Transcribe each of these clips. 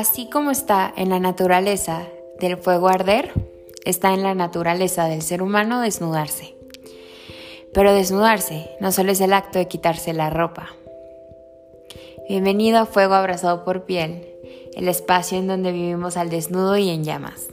Así como está en la naturaleza del fuego arder, está en la naturaleza del ser humano desnudarse. Pero desnudarse no solo es el acto de quitarse la ropa. Bienvenido a Fuego Abrazado por Piel, el espacio en donde vivimos al desnudo y en llamas.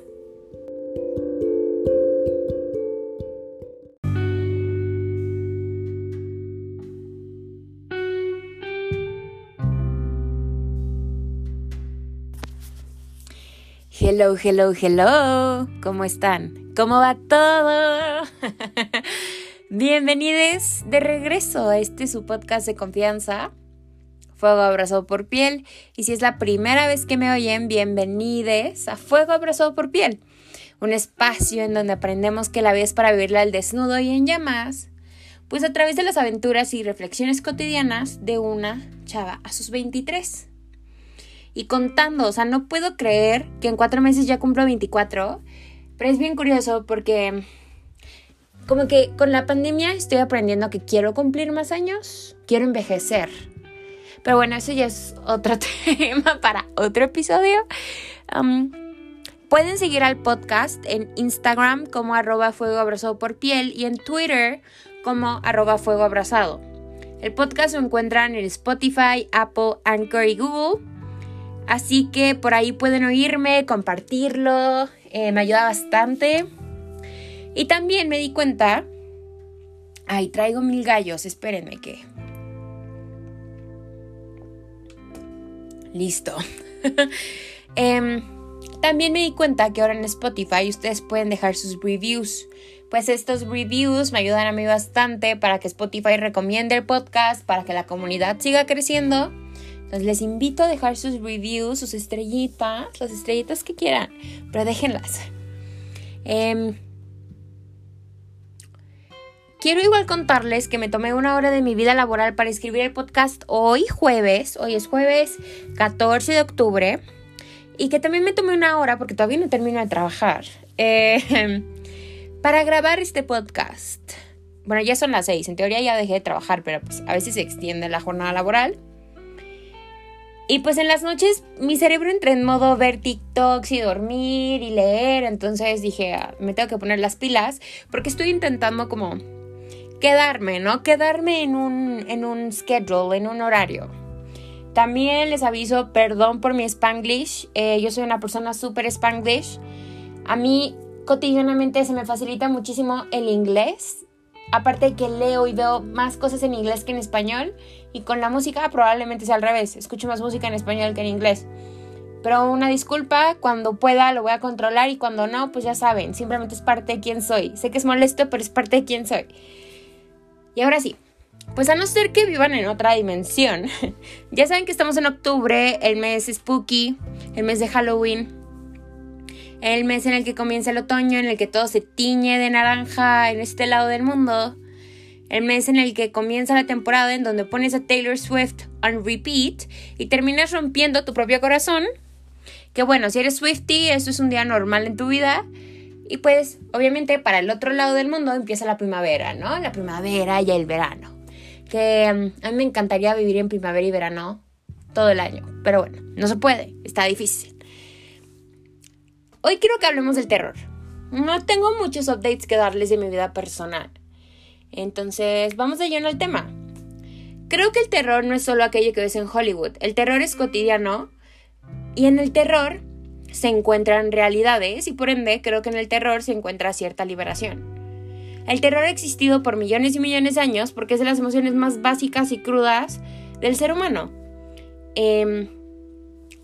Hello, hello, hello. ¿Cómo están? ¿Cómo va todo? Bienvenidos de regreso a este su podcast de confianza, Fuego Abrazado por Piel. Y si es la primera vez que me oyen, bienvenidos a Fuego Abrazado por Piel, un espacio en donde aprendemos que la vida es para vivirla al desnudo y en llamas, pues a través de las aventuras y reflexiones cotidianas de una chava a sus 23 y contando. O sea, no puedo creer que en cuatro meses ya cumplo 24. Pero es bien curioso porque como que con la pandemia estoy aprendiendo que quiero cumplir más años, quiero envejecer. Pero bueno, eso ya es otro tema para otro episodio. pueden seguir al podcast en Instagram como arroba fuego abrazado por piel y en Twitter como arroba fuego abrazado. El podcast lo encuentran en Spotify, Apple, Anchor y Google. Así que por ahí pueden oírme, compartirlo, eh, me ayuda bastante. Y también me di cuenta, ay, traigo mil gallos, espérenme que... Listo. Em, también me di cuenta que ahora en Spotify ustedes pueden dejar sus reviews. Pues estos reviews me ayudan a mí bastante para que Spotify recomiende el podcast, para que la comunidad siga creciendo entonces les invito a dejar sus reviews, sus estrellitas, las estrellitas que quieran, pero déjenlas. Em, quiero igual contarles que me tomé una hora de mi vida laboral para escribir el podcast hoy jueves, hoy es jueves 14 de octubre, y que también me tomé una hora, porque todavía no termino de trabajar, em, para grabar este podcast. Bueno, ya son las 6, en teoría ya dejé de trabajar, pero pues a veces se extiende la jornada laboral. Y pues en las noches mi cerebro entra en modo ver TikToks y dormir y leer. Entonces dije, ah, me tengo que poner las pilas porque estoy intentando como quedarme, ¿no? Quedarme en un, en un schedule, en un horario. También les aviso, perdón por mi spanglish. Eh, yo soy una persona súper spanglish. A mí cotidianamente se me facilita muchísimo el inglés aparte de que leo y veo más cosas en inglés que en español y con la música probablemente sea al revés, escucho más música en español que en inglés. Pero una disculpa, cuando pueda lo voy a controlar y cuando no, pues ya saben, simplemente es parte de quién soy. Sé que es molesto, pero es parte de quién soy. Y ahora sí, pues a no ser que vivan en otra dimensión. ya saben que estamos en octubre, el mes spooky, el mes de Halloween el mes en el que comienza el otoño, en el que todo se tiñe de naranja en este lado del mundo, el mes en el que comienza la temporada en donde pones a Taylor Swift on repeat y terminas rompiendo tu propio corazón. Que bueno, si eres Swifty, eso es un día normal en tu vida. Y pues, obviamente, para el otro lado del mundo empieza la primavera, ¿no? La primavera y el verano. Que mm, a mí me encantaría vivir en primavera y verano todo el año. Pero bueno, no se puede, está difícil. Hoy quiero que hablemos del terror. No tengo muchos updates que darles de mi vida personal. Entonces, vamos de lleno al tema. Creo que el terror no es solo aquello que ves en Hollywood. El terror es cotidiano y en el terror se encuentran realidades y por ende creo que en el terror se encuentra cierta liberación. El terror ha existido por millones y millones de años porque es de las emociones más básicas y crudas del ser humano. Eh,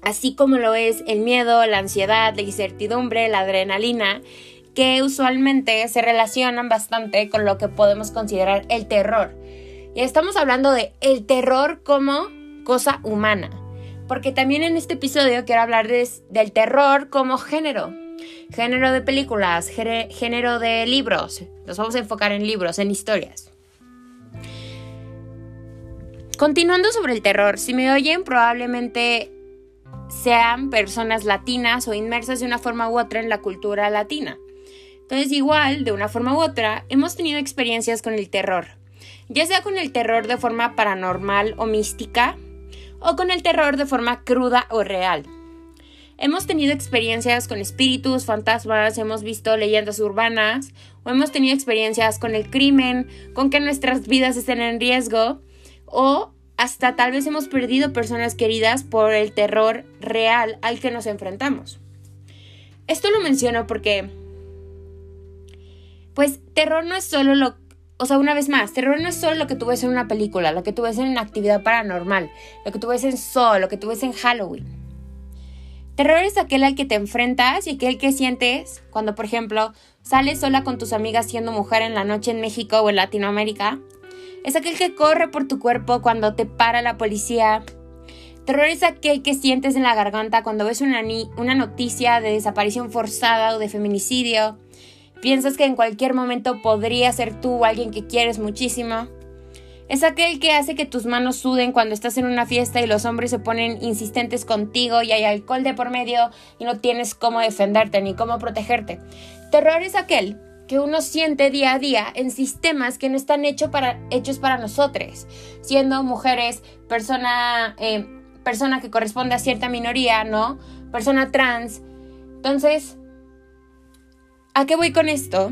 así como lo es el miedo, la ansiedad, la incertidumbre, la adrenalina, que usualmente se relacionan bastante con lo que podemos considerar el terror. Y estamos hablando de el terror como cosa humana, porque también en este episodio quiero hablar del terror como género, género de películas, género de libros. Nos vamos a enfocar en libros, en historias. Continuando sobre el terror, si me oyen probablemente sean personas latinas o inmersas de una forma u otra en la cultura latina. Entonces, igual, de una forma u otra, hemos tenido experiencias con el terror, ya sea con el terror de forma paranormal o mística, o con el terror de forma cruda o real. hemos tenido experiencias con espíritus, fantasmas, hemos visto leyendas urbanas o hemos tenido experiencias con el crimen, con que nuestras vidas estén en riesgo o hasta tal vez hemos perdido personas queridas por el terror real al que nos enfrentamos. Esto lo menciono porque, pues, terror no es solo lo... O sea, una vez más, terror no es solo lo que tú ves en una película, lo que tú ves en una actividad paranormal, lo que tú ves en Saw, lo que tú ves en Halloween. Terror es aquel al que te enfrentas y aquel que sientes cuando, por ejemplo, sales sola con tus amigas siendo mujer en la noche en México o en Latinoamérica es aquel que corre por tu cuerpo cuando te para la policía. Terror es aquel que sientes en la garganta cuando ves una, una noticia de desaparición forzada o de feminicidio. Piensas que en cualquier momento podría ser tú alguien que quieres muchísimo. Es aquel que hace que tus manos suden cuando estás en una fiesta y los hombres se ponen insistentes contigo y hay alcohol de por medio y no tienes cómo defenderte ni cómo protegerte. Terror es aquel que uno siente día a día en sistemas que no están hechos para, hechos para nosotros, siendo mujeres, persona, eh, persona que corresponde a cierta minoría, ¿no? Persona trans. Entonces, ¿a qué voy con esto?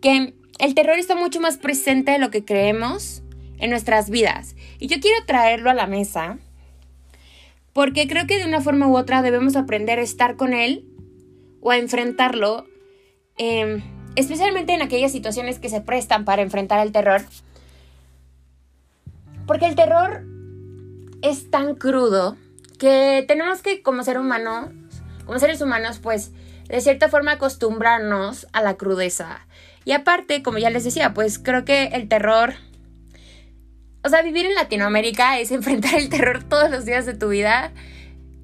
Que el terror está mucho más presente de lo que creemos en nuestras vidas. Y yo quiero traerlo a la mesa porque creo que de una forma u otra debemos aprender a estar con él o a enfrentarlo Em, especialmente en aquellas situaciones que se prestan para enfrentar el terror. Porque el terror es tan crudo que tenemos que, como ser humanos, como seres humanos, pues de cierta forma acostumbrarnos a la crudeza. Y aparte, como ya les decía, pues creo que el terror... O sea, vivir en Latinoamérica es enfrentar el terror todos los días de tu vida.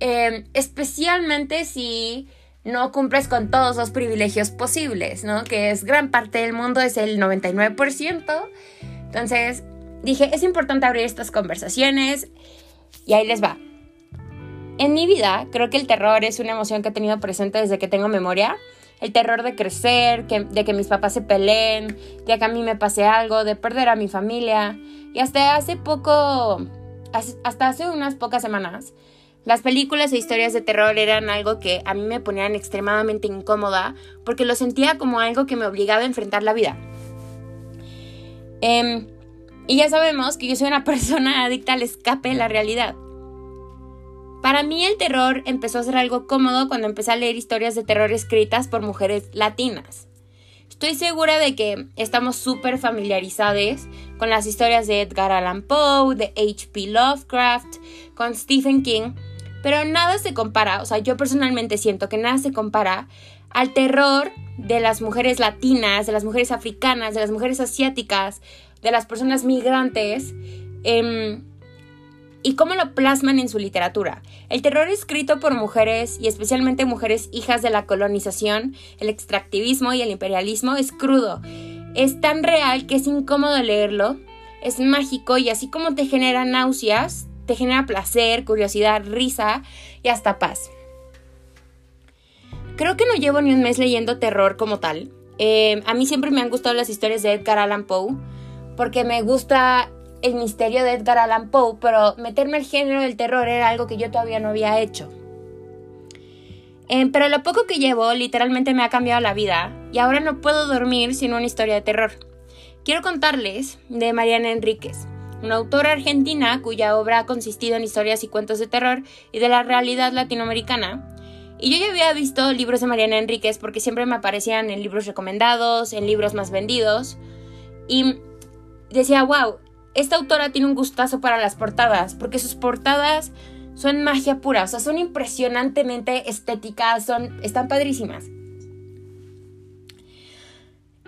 Em, especialmente si no cumples con todos los privilegios posibles, ¿no? Que es gran parte del mundo, es el 99%. Entonces, dije, es importante abrir estas conversaciones y ahí les va. En mi vida, creo que el terror es una emoción que he tenido presente desde que tengo memoria. El terror de crecer, de que mis papás se peleen, de que a mí me pase algo, de perder a mi familia. Y hasta hace poco, hasta hace unas pocas semanas, las películas e historias de terror eran algo que a mí me ponían extremadamente incómoda porque lo sentía como algo que me obligaba a enfrentar la vida. Em, y ya sabemos que yo soy una persona adicta al escape de la realidad. Para mí el terror empezó a ser algo cómodo cuando empecé a leer historias de terror escritas por mujeres latinas. Estoy segura de que estamos súper familiarizados con las historias de Edgar Allan Poe, de H.P. Lovecraft, con Stephen King, pero nada se compara, o sea, yo personalmente siento que nada se compara al terror de las mujeres latinas, de las mujeres africanas, de las mujeres asiáticas, de las personas migrantes, em, y cómo lo plasman en su literatura. El terror escrito por mujeres, y especialmente mujeres hijas de la colonización, el extractivismo y el imperialismo, es crudo. Es tan real que es incómodo leerlo, es mágico y así como te genera náuseas, te genera placer, curiosidad, risa y hasta paz. Creo que no llevo ni un mes leyendo terror como tal. Eh, a mí siempre me han gustado las historias de Edgar Allan Poe porque me gusta el misterio de Edgar Allan Poe, pero meterme al género del terror era algo que yo todavía no había hecho. Eh, pero lo poco que llevo literalmente me ha cambiado la vida y ahora no puedo dormir sin una historia de terror. Quiero contarles de Mariana Enríquez una autora argentina cuya obra ha consistido en historias y cuentos de terror y de la realidad latinoamericana. Y yo ya había visto libros de Mariana Enríquez porque siempre me aparecían en libros recomendados, en libros más vendidos. Y decía, wow, esta autora tiene un gustazo para las portadas, porque sus portadas son magia pura, o sea, son impresionantemente estéticas, son, están padrísimas.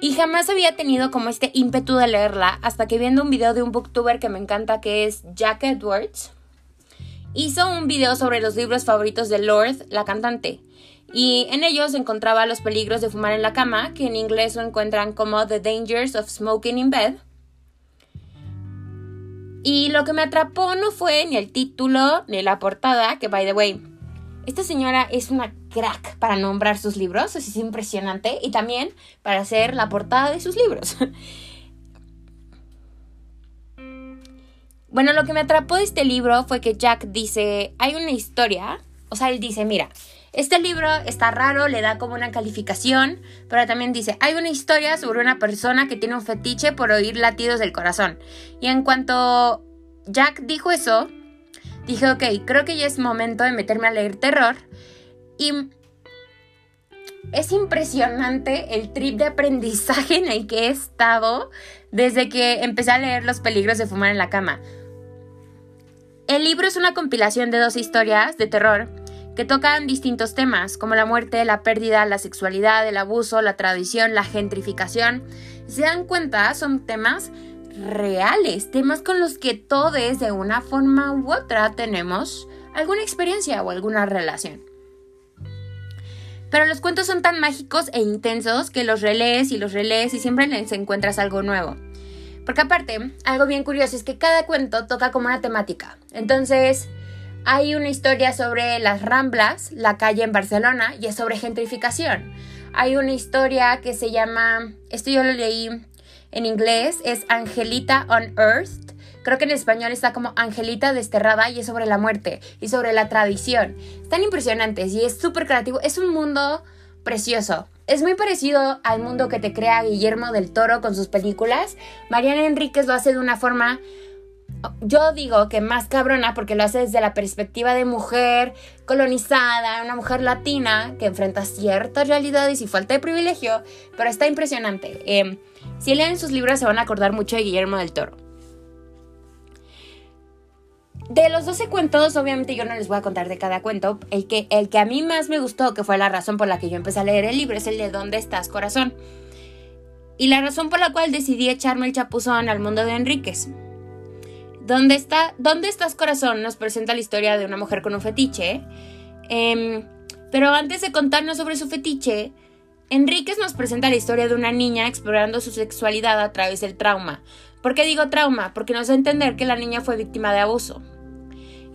Y jamás había tenido como este ímpetu de leerla hasta que viendo un video de un booktuber que me encanta que es Jack Edwards. Hizo un video sobre los libros favoritos de Lord, la cantante. Y en ellos encontraba los peligros de fumar en la cama, que en inglés lo encuentran como The Dangers of Smoking in Bed. Y lo que me atrapó no fue ni el título ni la portada, que by the way, esta señora es una crack para nombrar sus libros, es impresionante, y también para hacer la portada de sus libros. Bueno, lo que me atrapó de este libro fue que Jack dice, hay una historia, o sea, él dice, mira, este libro está raro, le da como una calificación, pero también dice, hay una historia sobre una persona que tiene un fetiche por oír latidos del corazón. Y en cuanto Jack dijo eso, dije, ok, creo que ya es momento de meterme a leer terror. Y es impresionante el trip de aprendizaje en el que he estado desde que empecé a leer Los peligros de fumar en la cama. El libro es una compilación de dos historias de terror que tocan distintos temas, como la muerte, la pérdida, la sexualidad, el abuso, la tradición, la gentrificación. Se dan cuenta, son temas reales, temas con los que todos de una forma u otra tenemos alguna experiencia o alguna relación. Pero los cuentos son tan mágicos e intensos que los relees y los relees y siempre les encuentras algo nuevo. Porque aparte, algo bien curioso es que cada cuento toca como una temática. Entonces, hay una historia sobre las Ramblas, la calle en Barcelona, y es sobre gentrificación. Hay una historia que se llama, esto yo lo leí en inglés, es Angelita on Earth. Creo que en español está como Angelita desterrada y es sobre la muerte y sobre la tradición. Están impresionantes y es súper creativo. Es un mundo precioso. Es muy parecido al mundo que te crea Guillermo del Toro con sus películas. Mariana Enríquez lo hace de una forma yo digo que más cabrona porque lo hace desde la perspectiva de mujer colonizada, una mujer latina que enfrenta ciertas realidades y falta de privilegio, pero está impresionante. Em, si leen sus libros se van a acordar mucho de Guillermo del Toro. De los 12 cuentos, obviamente yo no les voy a contar de cada cuento. El que, el que a mí más me gustó, que fue la razón por la que yo empecé a leer el libro, es el de ¿Dónde estás, corazón? Y la razón por la cual decidí echarme el chapuzón al mundo de Enríquez. ¿Dónde, está, ¿Dónde estás corazón? Nos presenta la historia de una mujer con un fetiche. Em, pero antes de contarnos sobre su fetiche, Enríquez nos presenta la historia de una niña explorando su sexualidad a través del trauma. ¿Por qué digo trauma? Porque nos da a entender que la niña fue víctima de abuso.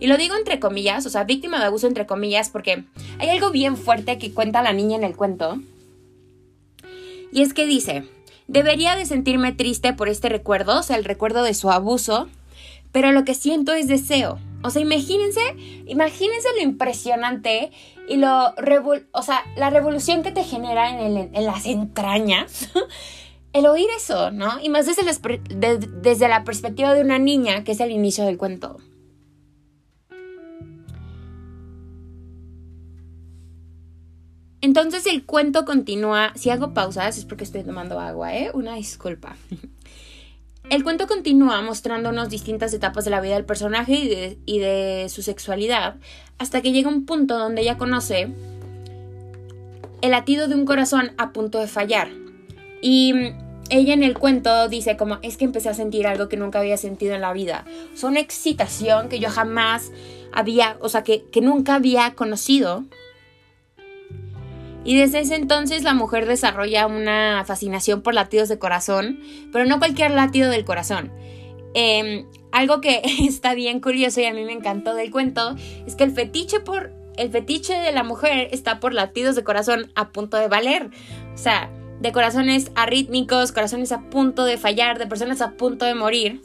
Y lo digo entre comillas, o sea, víctima de abuso entre comillas, porque hay algo bien fuerte que cuenta la niña en el cuento. Y es que dice, debería de sentirme triste por este recuerdo, o sea, el recuerdo de su abuso, pero lo que siento es deseo. O sea, imagínense, imagínense lo impresionante y lo, o sea, la revolución que te genera en, las entrañas el oír eso, ¿no? Y más desde, desde la perspectiva de una niña, que es el inicio del cuento. Entonces el cuento continúa. Si hago pausas es porque estoy tomando agua, ¿eh? Una disculpa. El cuento continúa mostrándonos distintas etapas de la vida del personaje y de, su sexualidad, hasta que llega un punto donde ella conoce el latido de un corazón a punto de fallar. Y ella en el cuento dice como es que empecé a sentir algo que nunca había sentido en la vida. Es una excitación que yo jamás había, o sea, que nunca había conocido y desde ese entonces la mujer desarrolla una fascinación por latidos de corazón, pero no cualquier latido del corazón. Em, algo que está bien curioso y a mí me encantó del cuento es que el fetiche por el fetiche de la mujer está por latidos de corazón a punto de valer. O sea, de corazones arrítmicos, corazones a punto de fallar, de personas a punto de morir.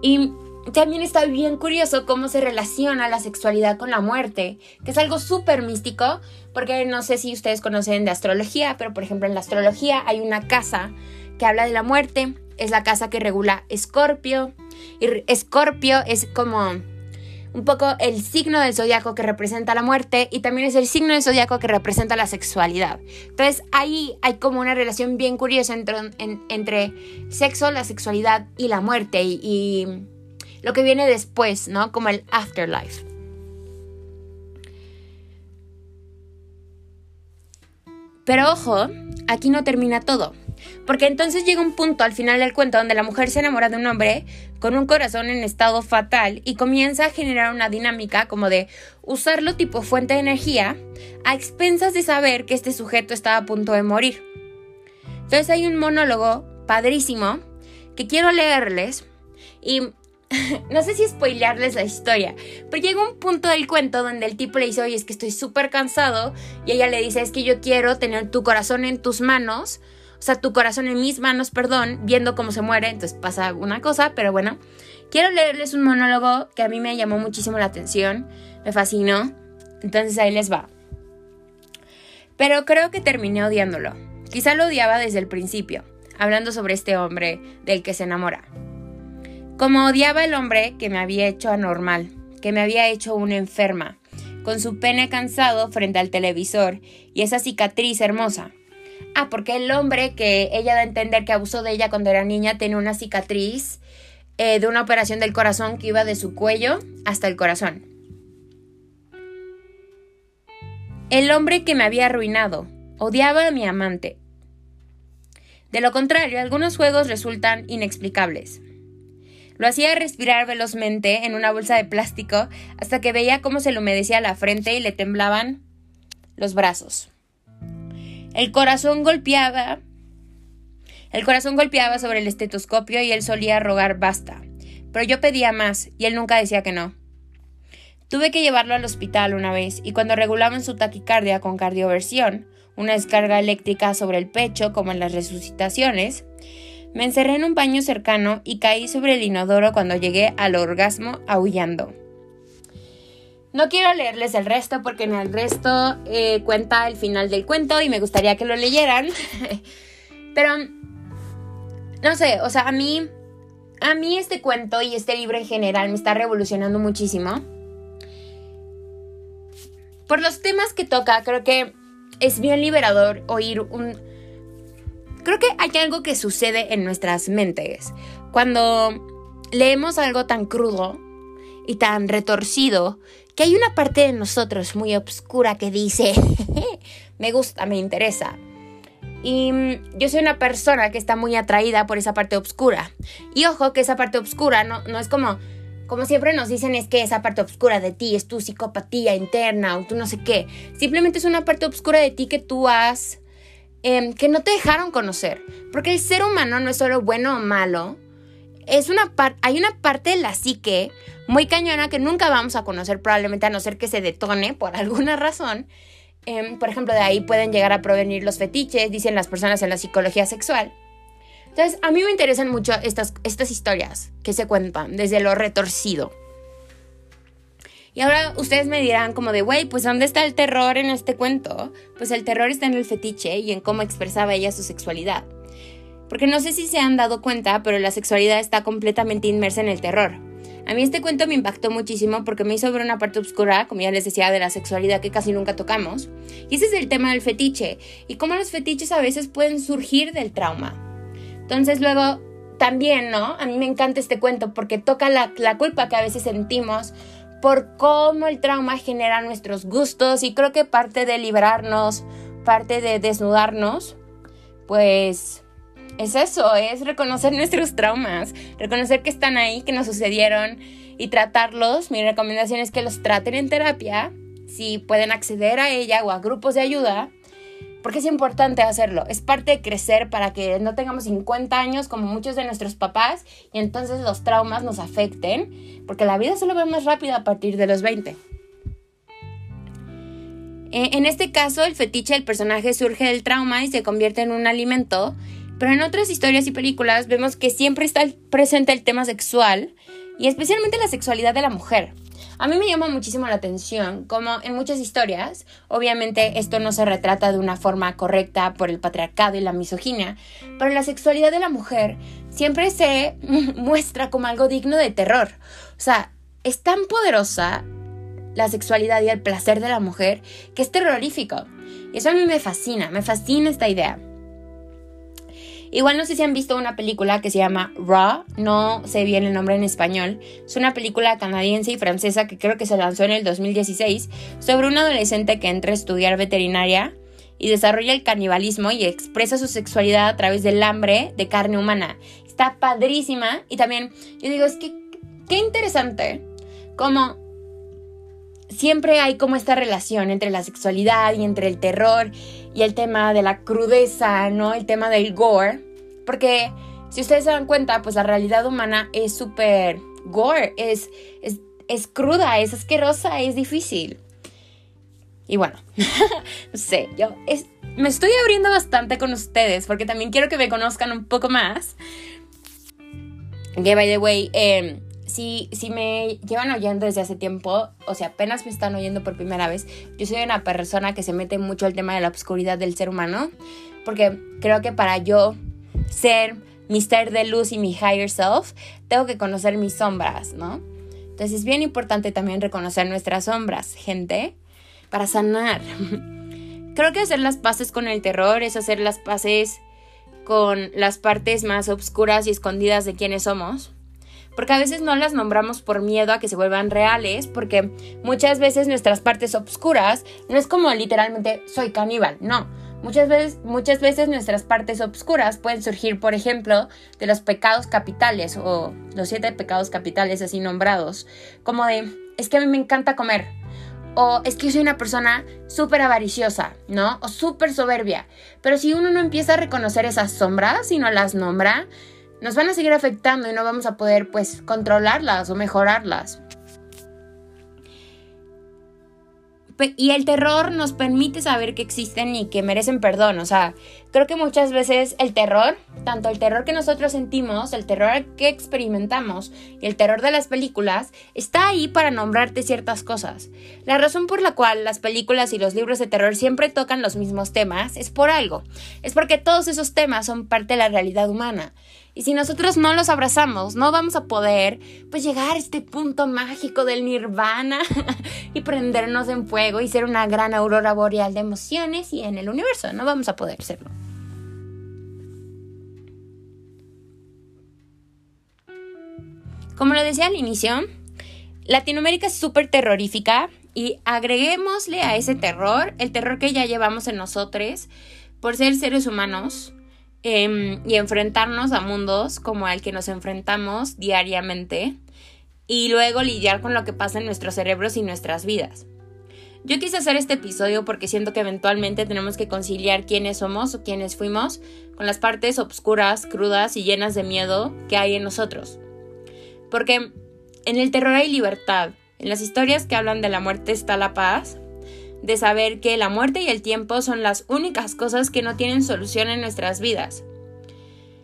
Y también está bien curioso cómo se relaciona la sexualidad con la muerte, que es algo súper místico, porque no sé si ustedes conocen de astrología, pero por ejemplo en la astrología hay una casa que habla de la muerte, es la casa que regula Escorpio, y Escorpio es como un poco el signo del zodiaco que representa la muerte y también es el signo del zodiaco que representa la sexualidad. Entonces ahí hay como una relación bien curiosa entre, sexo, la sexualidad y la muerte y lo que viene después, ¿no? Como el afterlife. Pero ojo, aquí no termina todo. Porque entonces llega un punto al final del cuento donde la mujer se enamora de un hombre con un corazón en estado fatal y comienza a generar una dinámica como de usarlo tipo fuente de energía a expensas de saber que este sujeto estaba a punto de morir. Entonces hay un monólogo padrísimo que quiero leerles y no sé si spoilearles la historia, pero llega un punto del cuento donde el tipo le dice, oye, es que estoy súper cansado, y ella le dice, es que yo quiero tener tu corazón en tus manos, o sea, tu corazón en mis manos, perdón, viendo cómo se muere, entonces pasa alguna cosa, pero bueno, quiero leerles un monólogo que a mí me llamó muchísimo la atención, me fascinó, entonces ahí les va. Pero creo que terminé odiándolo. Quizá lo odiaba desde el principio, hablando sobre este hombre del que se enamora. Como odiaba el hombre que me había hecho anormal, que me había hecho una enferma, con su pene cansado frente al televisor y esa cicatriz hermosa. Ah, porque el hombre que ella da a entender que abusó de ella cuando era niña tiene una cicatriz eh, de una operación del corazón que iba de su cuello hasta el corazón. El hombre que me había arruinado. Odiaba a mi amante. De lo contrario, algunos juegos resultan inexplicables. Lo hacía respirar velozmente en una bolsa de plástico hasta que veía cómo se le humedecía la frente y le temblaban los brazos. El corazón golpeaba. El corazón golpeaba sobre el estetoscopio y él solía rogar basta. Pero yo pedía más y él nunca decía que no. Tuve que llevarlo al hospital una vez y cuando regulaban su taquicardia con cardioversión, una descarga eléctrica sobre el pecho como en las resucitaciones, me encerré en un baño cercano y caí sobre el inodoro cuando llegué al orgasmo aullando. No quiero leerles el resto porque en el resto eh, cuenta el final del cuento y me gustaría que lo leyeran. Pero, no sé, o sea, a mí, a mí este cuento y este libro en general me está revolucionando muchísimo por los temas que toca, creo que es bien liberador oír un... Creo que hay algo que sucede en nuestras mentes cuando leemos algo tan crudo y tan retorcido que hay una parte de nosotros muy oscura que dice, me gusta, me interesa. Y mm, yo soy una persona que está muy atraída por esa parte oscura. Y ojo que esa parte oscura no, no es como como siempre nos dicen es que esa parte oscura de ti es tu psicopatía interna o tú no sé qué. Simplemente es una parte oscura de ti que tú has... Em, que no te dejaron conocer. Porque el ser humano no es solo bueno o malo. Es una hay una parte de la psique muy cañona que nunca vamos a conocer probablemente a no ser que se detone por alguna razón. Em, por ejemplo, de ahí pueden llegar a provenir los fetiches, dicen las personas en la psicología sexual. Entonces, a mí me interesan mucho estas, estas historias que se cuentan desde lo retorcido. Y ahora ustedes me dirán como de, güey, pues ¿dónde está el terror en este cuento? Pues el terror está en el fetiche y en cómo expresaba ella su sexualidad. Porque no sé si se han dado cuenta, pero la sexualidad está completamente inmersa en el terror. A mí este cuento me impactó muchísimo porque me hizo ver una parte oscura, como ya les decía, de la sexualidad que casi nunca tocamos. Y ese es el tema del fetiche y cómo los fetiches a veces pueden surgir del trauma. Entonces luego también, ¿no? A mí me encanta este cuento porque toca la, culpa que a veces sentimos por cómo el trauma genera nuestros gustos y creo que parte de liberarnos, parte de desnudarnos, pues es eso, es reconocer nuestros traumas, reconocer que están ahí, que nos sucedieron y tratarlos. Mi recomendación es que los traten en terapia, si pueden acceder a ella o a grupos de ayuda porque es importante hacerlo. Es parte de crecer para que no tengamos 50 años como muchos de nuestros papás y entonces los traumas nos afecten, porque la vida solo va más rápido a partir de los 20. E, en este caso, el fetiche del personaje surge del trauma y se convierte en un alimento, pero en otras historias y películas vemos que siempre está presente el tema sexual y especialmente la sexualidad de la mujer. A mí me llama muchísimo la atención, como en muchas historias, obviamente esto no se retrata de una forma correcta por el patriarcado y la misoginia, pero la sexualidad de la mujer siempre se muestra como algo digno de terror. O sea, es tan poderosa la sexualidad y el placer de la mujer que es terrorífico. Y eso a mí me fascina, me fascina esta idea. Igual no sé si han visto una película que se llama Raw, no sé bien el nombre en español. Es una película canadiense y francesa que creo que se lanzó en el 2016 sobre un adolescente que entra a estudiar veterinaria y desarrolla el canibalismo y expresa su sexualidad a través del hambre de carne humana. Está padrísima y también yo digo, es que qué interesante como siempre hay como esta relación entre la sexualidad y entre el terror y el tema de la crudeza, ¿no? El tema del gore. Porque si ustedes se dan cuenta, pues la realidad humana es súper gore, es, es, cruda, es asquerosa, es difícil. Y bueno, no sé, yo me estoy abriendo bastante con ustedes porque también quiero que me conozcan un poco más. By the way, em, si, si me llevan oyendo desde hace tiempo, o sea, apenas me están oyendo por primera vez, yo soy una persona que se mete mucho al tema de la oscuridad del ser humano, porque creo que para yo ser mi ser de luz y mi higher self, tengo que conocer mis sombras, ¿no? Entonces es bien importante también reconocer nuestras sombras, gente, para sanar. Creo que hacer las paces con el terror es hacer las paces con las partes más oscuras y escondidas de quienes somos. Porque a veces no las nombramos por miedo a que se vuelvan reales, porque muchas veces nuestras partes oscuras no es como literalmente soy caníbal, no Muchas veces, muchas veces nuestras partes obscuras pueden surgir, por ejemplo, de los pecados capitales o los siete pecados capitales así nombrados, como de, es que a mí me encanta comer, o es que soy una persona súper avariciosa, ¿no? O súper soberbia. Pero si uno no empieza a reconocer esas sombras y no las nombra, nos van a seguir afectando y no vamos a poder, pues, controlarlas o mejorarlas. Y el terror nos permite saber que existen y que merecen perdón. O sea, creo que muchas veces el terror, tanto el terror que nosotros sentimos, el terror que experimentamos y el terror de las películas, está ahí para nombrarte ciertas cosas. La razón por la cual las películas y los libros de terror siempre tocan los mismos temas es por algo. Es porque todos esos temas son parte de la realidad humana. Y si nosotros no los abrazamos, no vamos a poder pues llegar a este punto mágico del nirvana y prendernos en fuego y ser una gran aurora boreal de emociones y en el universo. No vamos a poder serlo. Como lo decía al inicio, Latinoamérica es súper terrorífica y agreguémosle a ese terror el terror que ya llevamos en nosotros por ser seres humanos Em, y enfrentarnos a mundos como al que nos enfrentamos diariamente y luego lidiar con lo que pasa en nuestros cerebros y nuestras vidas. Yo quise hacer este episodio porque siento que eventualmente tenemos que conciliar quiénes somos o quiénes fuimos con las partes obscuras, crudas y llenas de miedo que hay en nosotros. Porque en el terror hay libertad, en las historias que hablan de la muerte está la paz, de saber que la muerte y el tiempo son las únicas cosas que no tienen solución en nuestras vidas.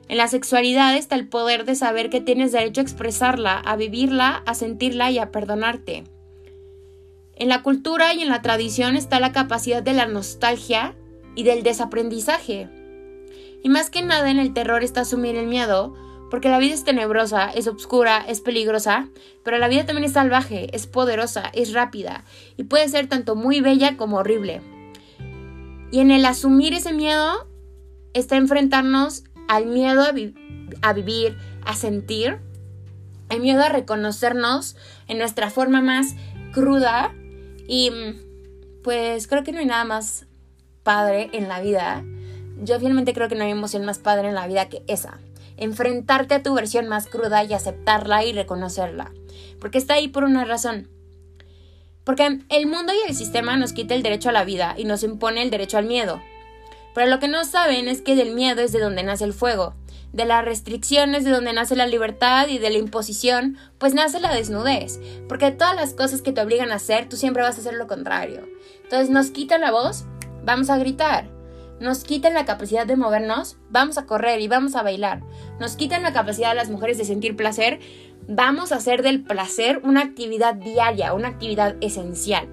En la sexualidad está el poder de saber que tienes derecho a expresarla, a vivirla, a sentirla y a perdonarte. En la cultura y en la tradición está la capacidad de la nostalgia y del desaprendizaje. Y más que nada en el terror está asumir el miedo, porque la vida es tenebrosa, es oscura, es peligrosa, pero la vida también es salvaje, es poderosa, es rápida y puede ser tanto muy bella como horrible. Y en el asumir ese miedo está enfrentarnos al miedo a, vivir, a sentir, el miedo a reconocernos en nuestra forma más cruda y pues creo que no hay nada más padre en la vida. Yo finalmente creo que no hay emoción más padre en la vida que esa enfrentarte a tu versión más cruda y aceptarla y reconocerla. Porque está ahí por una razón. Porque el mundo y el sistema nos quita el derecho a la vida y nos impone el derecho al miedo. Pero lo que no saben es que del miedo es de donde nace el fuego, de la restricción es de donde nace la libertad y de la imposición, pues nace la desnudez. Porque todas las cosas que te obligan a hacer, tú siempre vas a hacer lo contrario. Entonces nos quitan la voz, vamos a gritar nos quitan la capacidad de movernos, vamos a correr y vamos a bailar. Nos quitan la capacidad de las mujeres de sentir placer, vamos a hacer del placer una actividad diaria, una actividad esencial.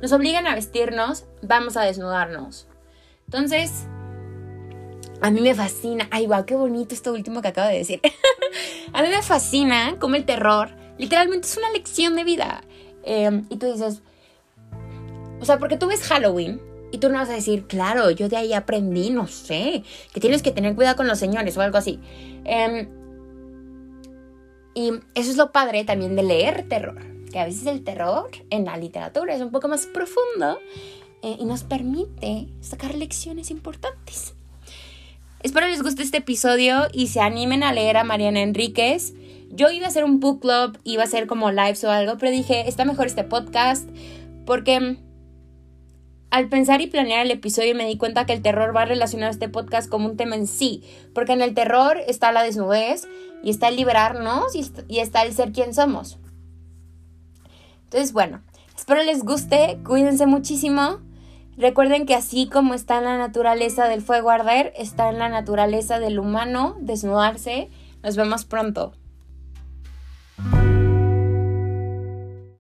Nos obligan a vestirnos, vamos a desnudarnos. Entonces, a mí me fascina. Ay, wow, qué bonito esto último que acabo de decir. a mí me fascina como el terror literalmente es una lección de vida. Em, y tú dices, o sea, porque tú ves Halloween y tú no vas a decir, claro, yo de ahí aprendí, no sé, que tienes que tener cuidado con los señores o algo así. Em, y eso es lo padre también de leer terror, que a veces el terror en la literatura es un poco más profundo eh, y nos permite sacar lecciones importantes. Espero les guste este episodio y se animen a leer a Mariana Enríquez. Yo iba a hacer un book club, iba a hacer como lives o algo, pero dije, está mejor este podcast porque al pensar y planear el episodio me di cuenta que el terror va relacionado a este podcast como un tema en sí, porque en el terror está la desnudez y está el liberarnos y está el ser quien somos. Entonces, bueno, espero les guste, cuídense muchísimo. Recuerden que así como está en la naturaleza del fuego arder, está en la naturaleza del humano desnudarse. Nos vemos pronto.